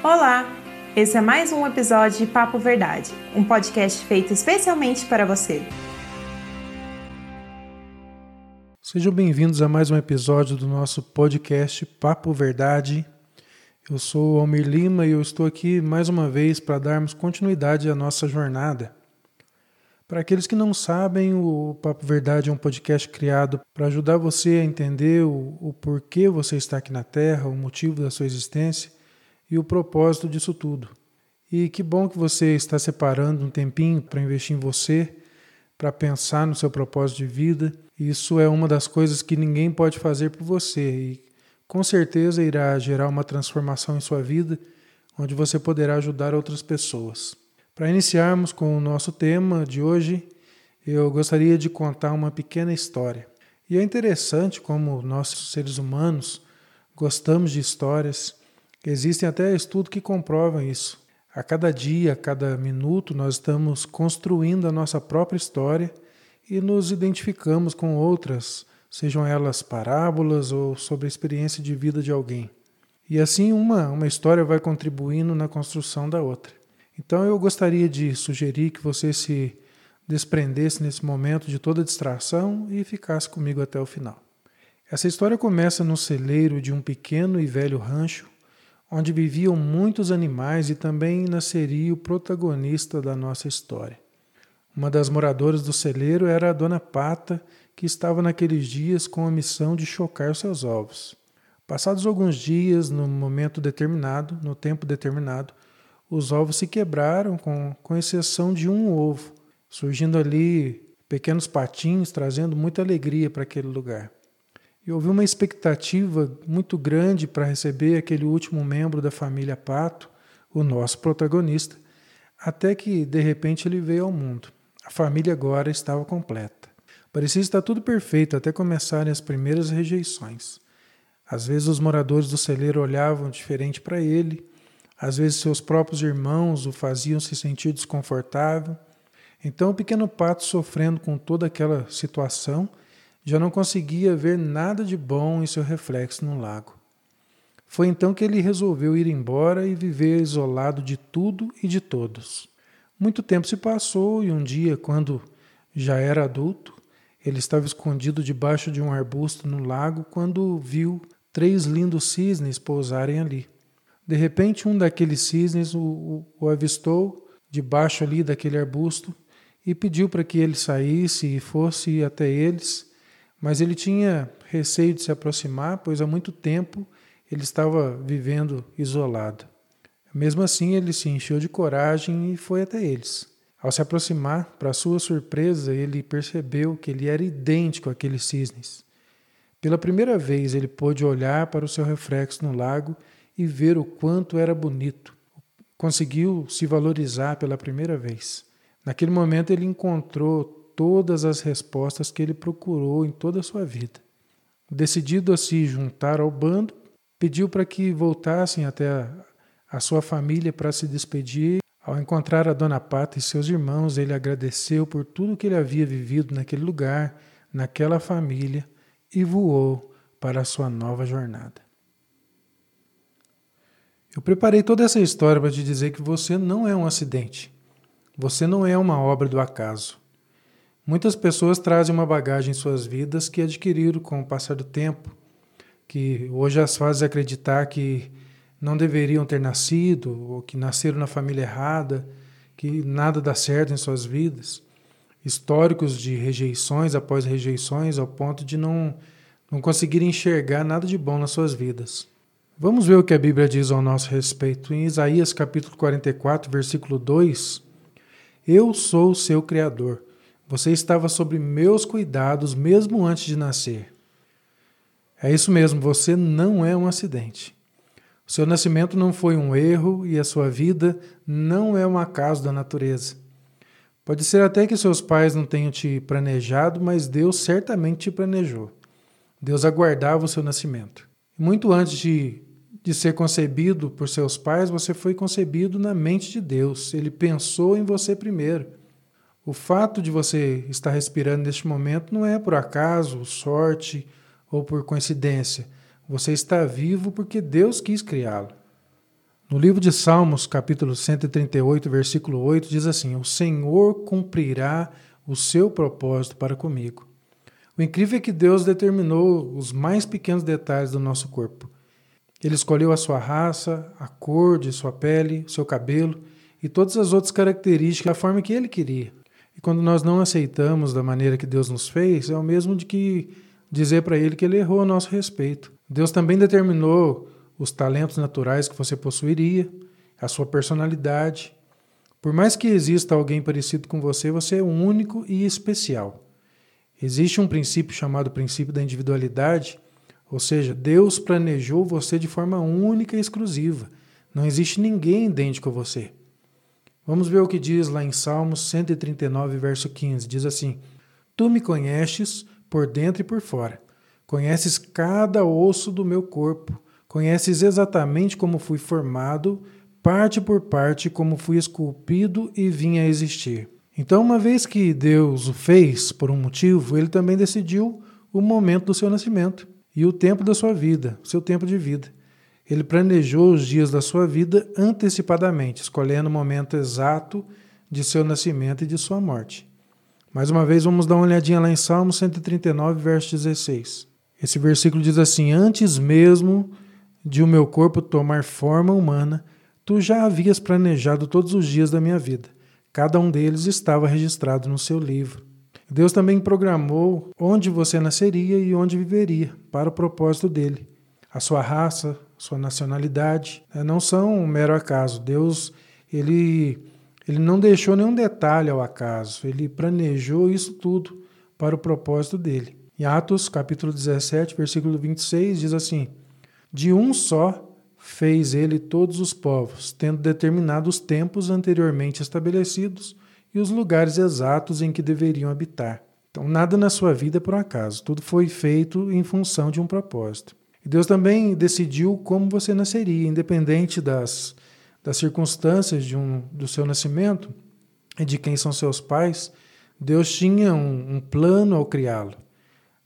Olá! Esse é mais um episódio de Papo Verdade, um podcast feito especialmente para você. Sejam bem-vindos a mais um episódio do nosso podcast Papo Verdade. Eu sou Almir Lima e eu estou aqui mais uma vez para darmos continuidade à nossa jornada. Para aqueles que não sabem, o Papo Verdade é um podcast criado para ajudar você a entender o, o porquê você está aqui na Terra, o motivo da sua existência e o propósito disso tudo. E que bom que você está separando um tempinho para investir em você, para pensar no seu propósito de vida. Isso é uma das coisas que ninguém pode fazer por você e com certeza irá gerar uma transformação em sua vida, onde você poderá ajudar outras pessoas. Para iniciarmos com o nosso tema de hoje, eu gostaria de contar uma pequena história. E é interessante como nós, seres humanos, gostamos de histórias Existem até estudos que comprovam isso. A cada dia, a cada minuto, nós estamos construindo a nossa própria história e nos identificamos com outras, sejam elas parábolas ou sobre a experiência de vida de alguém. E assim uma, uma história vai contribuindo na construção da outra. Então eu gostaria de sugerir que você se desprendesse nesse momento de toda distração e ficasse comigo até o final. Essa história começa no celeiro de um pequeno e velho rancho onde viviam muitos animais e também nasceria o protagonista da nossa história. Uma das moradoras do celeiro era a dona Pata, que estava naqueles dias com a missão de chocar seus ovos. Passados alguns dias, no momento determinado, no tempo determinado, os ovos se quebraram, com, com exceção de um ovo, surgindo ali pequenos patinhos, trazendo muita alegria para aquele lugar. E houve uma expectativa muito grande para receber aquele último membro da família Pato, o nosso protagonista, até que de repente ele veio ao mundo. A família agora estava completa. Parecia estar tudo perfeito até começarem as primeiras rejeições. Às vezes os moradores do celeiro olhavam diferente para ele, às vezes seus próprios irmãos o faziam se sentir desconfortável. Então o pequeno pato, sofrendo com toda aquela situação, já não conseguia ver nada de bom em seu reflexo no lago. Foi então que ele resolveu ir embora e viver isolado de tudo e de todos. Muito tempo se passou e um dia, quando já era adulto, ele estava escondido debaixo de um arbusto no lago quando viu três lindos cisnes pousarem ali. De repente, um daqueles cisnes o, o, o avistou debaixo ali daquele arbusto e pediu para que ele saísse e fosse até eles mas ele tinha receio de se aproximar, pois há muito tempo ele estava vivendo isolado. Mesmo assim, ele se encheu de coragem e foi até eles. Ao se aproximar, para sua surpresa, ele percebeu que ele era idêntico àqueles cisnes. Pela primeira vez, ele pôde olhar para o seu reflexo no lago e ver o quanto era bonito. Conseguiu se valorizar pela primeira vez. Naquele momento, ele encontrou todas as respostas que ele procurou em toda a sua vida. Decidido a se juntar ao bando, pediu para que voltassem até a, a sua família para se despedir. Ao encontrar a Dona Pata e seus irmãos, ele agradeceu por tudo que ele havia vivido naquele lugar, naquela família, e voou para a sua nova jornada. Eu preparei toda essa história para te dizer que você não é um acidente. Você não é uma obra do acaso. Muitas pessoas trazem uma bagagem em suas vidas que adquiriram com o passar do tempo, que hoje as faz acreditar que não deveriam ter nascido, ou que nasceram na família errada, que nada dá certo em suas vidas. Históricos de rejeições após rejeições, ao ponto de não, não conseguirem enxergar nada de bom nas suas vidas. Vamos ver o que a Bíblia diz ao nosso respeito. Em Isaías capítulo 44, versículo 2, Eu sou o seu Criador você estava sob meus cuidados mesmo antes de nascer. É isso mesmo, você não é um acidente. O seu nascimento não foi um erro e a sua vida não é um acaso da natureza. Pode ser até que seus pais não tenham te planejado, mas Deus certamente te planejou. Deus aguardava o seu nascimento. Muito antes de, de ser concebido por seus pais, você foi concebido na mente de Deus. Ele pensou em você primeiro. O fato de você estar respirando neste momento não é por acaso, sorte ou por coincidência. Você está vivo porque Deus quis criá-lo. No livro de Salmos, capítulo 138, versículo 8, diz assim: O Senhor cumprirá o seu propósito para comigo. O incrível é que Deus determinou os mais pequenos detalhes do nosso corpo. Ele escolheu a sua raça, a cor de sua pele, seu cabelo e todas as outras características da forma que ele queria. E quando nós não aceitamos da maneira que Deus nos fez, é o mesmo de que dizer para ele que ele errou a nosso respeito. Deus também determinou os talentos naturais que você possuiria, a sua personalidade. Por mais que exista alguém parecido com você, você é único e especial. Existe um princípio chamado princípio da individualidade, ou seja, Deus planejou você de forma única e exclusiva. Não existe ninguém idêntico a você. Vamos ver o que diz lá em Salmos 139, verso 15. Diz assim: Tu me conheces por dentro e por fora. Conheces cada osso do meu corpo. Conheces exatamente como fui formado, parte por parte, como fui esculpido e vim a existir. Então, uma vez que Deus o fez por um motivo, ele também decidiu o momento do seu nascimento e o tempo da sua vida, seu tempo de vida. Ele planejou os dias da sua vida antecipadamente, escolhendo o momento exato de seu nascimento e de sua morte. Mais uma vez, vamos dar uma olhadinha lá em Salmo 139, verso 16. Esse versículo diz assim: Antes mesmo de o meu corpo tomar forma humana, tu já havias planejado todos os dias da minha vida. Cada um deles estava registrado no seu livro. Deus também programou onde você nasceria e onde viveria, para o propósito dele. A sua raça, sua nacionalidade, né, não são um mero acaso. Deus, ele, ele não deixou nenhum detalhe ao acaso. Ele planejou isso tudo para o propósito dele. Em Atos, capítulo 17, versículo 26, diz assim: De um só fez ele todos os povos, tendo determinado os tempos anteriormente estabelecidos e os lugares exatos em que deveriam habitar. Então, nada na sua vida é por acaso, tudo foi feito em função de um propósito. Deus também decidiu como você nasceria, independente das, das circunstâncias de um, do seu nascimento e de quem são seus pais. Deus tinha um, um plano ao criá-lo.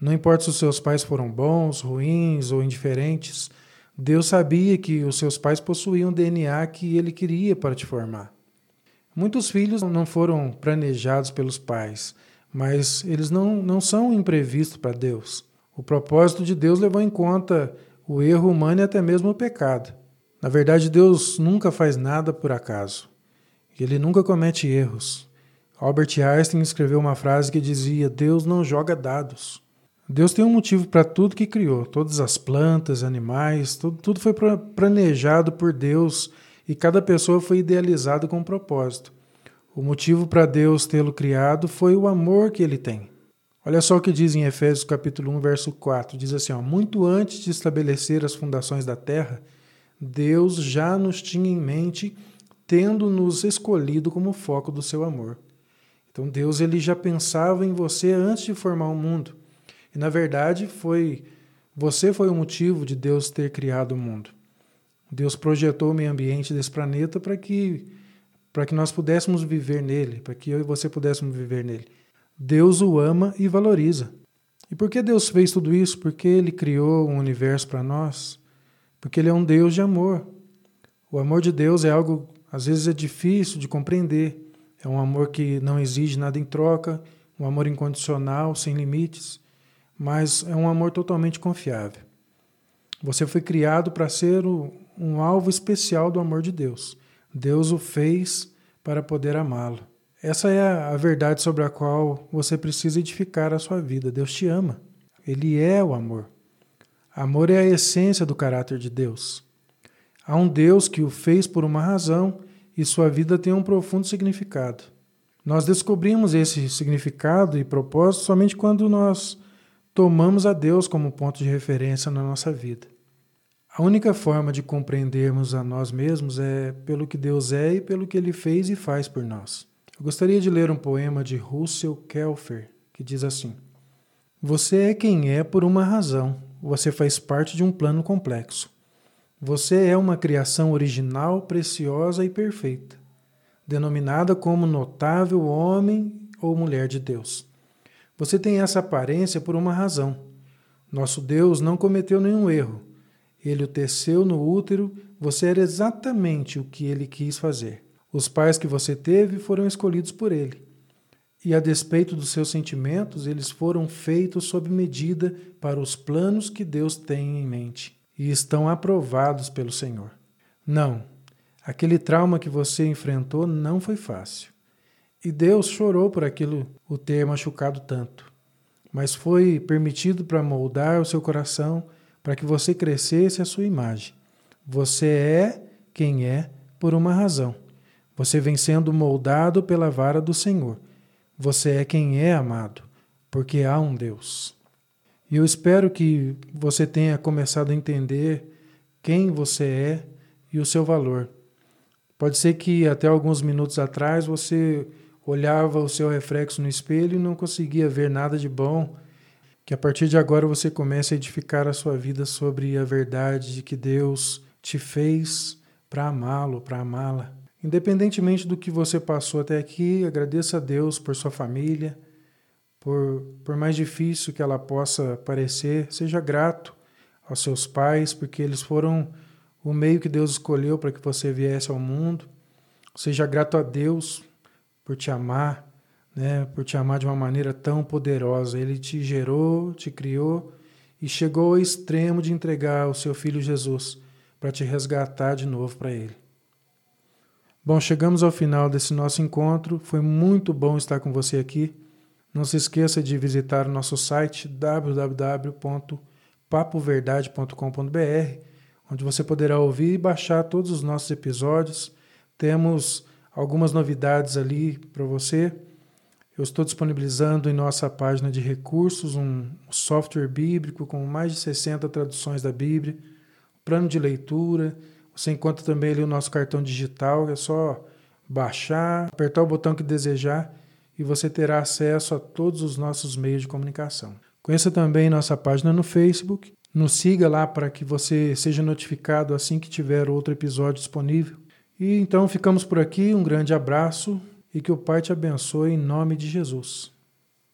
Não importa se os seus pais foram bons, ruins ou indiferentes, Deus sabia que os seus pais possuíam o DNA que ele queria para te formar. Muitos filhos não foram planejados pelos pais, mas eles não, não são imprevistos para Deus. O propósito de Deus levou em conta o erro humano e até mesmo o pecado. Na verdade, Deus nunca faz nada por acaso. Ele nunca comete erros. Albert Einstein escreveu uma frase que dizia: Deus não joga dados. Deus tem um motivo para tudo que criou. Todas as plantas, animais, tudo, tudo foi planejado por Deus e cada pessoa foi idealizada com um propósito. O motivo para Deus tê-lo criado foi o amor que ele tem. Olha só o que diz em Efésios capítulo 1, verso 4. Diz assim, ó, muito antes de estabelecer as fundações da terra, Deus já nos tinha em mente, tendo nos escolhido como foco do seu amor. Então Deus ele já pensava em você antes de formar o mundo. E na verdade foi você foi o motivo de Deus ter criado o mundo. Deus projetou o meio ambiente desse planeta para que para que nós pudéssemos viver nele, para que eu e você pudéssemos viver nele. Deus o ama e valoriza. E por que Deus fez tudo isso? Porque ele criou um universo para nós? Porque ele é um Deus de amor. O amor de Deus é algo às vezes é difícil de compreender. É um amor que não exige nada em troca, um amor incondicional, sem limites, mas é um amor totalmente confiável. Você foi criado para ser um alvo especial do amor de Deus. Deus o fez para poder amá-lo. Essa é a verdade sobre a qual você precisa edificar a sua vida. Deus te ama. Ele é o amor. Amor é a essência do caráter de Deus. Há um Deus que o fez por uma razão e sua vida tem um profundo significado. Nós descobrimos esse significado e propósito somente quando nós tomamos a Deus como ponto de referência na nossa vida. A única forma de compreendermos a nós mesmos é pelo que Deus é e pelo que Ele fez e faz por nós. Eu gostaria de ler um poema de Russell Kelfer que diz assim: Você é quem é por uma razão, você faz parte de um plano complexo. Você é uma criação original, preciosa e perfeita, denominada como notável homem ou mulher de Deus. Você tem essa aparência por uma razão. Nosso Deus não cometeu nenhum erro Ele o teceu no útero, você era exatamente o que ele quis fazer. Os pais que você teve foram escolhidos por ele. E a despeito dos seus sentimentos, eles foram feitos sob medida para os planos que Deus tem em mente e estão aprovados pelo Senhor. Não, aquele trauma que você enfrentou não foi fácil. E Deus chorou por aquilo o ter machucado tanto. Mas foi permitido para moldar o seu coração para que você crescesse a sua imagem. Você é quem é por uma razão. Você vem sendo moldado pela vara do Senhor. Você é quem é amado, porque há um Deus. E eu espero que você tenha começado a entender quem você é e o seu valor. Pode ser que até alguns minutos atrás você olhava o seu reflexo no espelho e não conseguia ver nada de bom que a partir de agora você comece a edificar a sua vida sobre a verdade de que Deus te fez para amá-lo, para amá-la. Independentemente do que você passou até aqui, agradeça a Deus por sua família, por, por mais difícil que ela possa parecer, seja grato aos seus pais, porque eles foram o meio que Deus escolheu para que você viesse ao mundo. Seja grato a Deus por te amar, né, por te amar de uma maneira tão poderosa. Ele te gerou, te criou e chegou ao extremo de entregar o seu filho Jesus para te resgatar de novo para ele. Bom, chegamos ao final desse nosso encontro. Foi muito bom estar com você aqui. Não se esqueça de visitar o nosso site www.papoverdade.com.br, onde você poderá ouvir e baixar todos os nossos episódios. Temos algumas novidades ali para você. Eu estou disponibilizando em nossa página de recursos um software bíblico com mais de 60 traduções da Bíblia, plano de leitura. Você encontra também ali o nosso cartão digital, é só baixar, apertar o botão que desejar e você terá acesso a todos os nossos meios de comunicação. Conheça também nossa página no Facebook, nos siga lá para que você seja notificado assim que tiver outro episódio disponível. E então ficamos por aqui, um grande abraço e que o Pai te abençoe em nome de Jesus.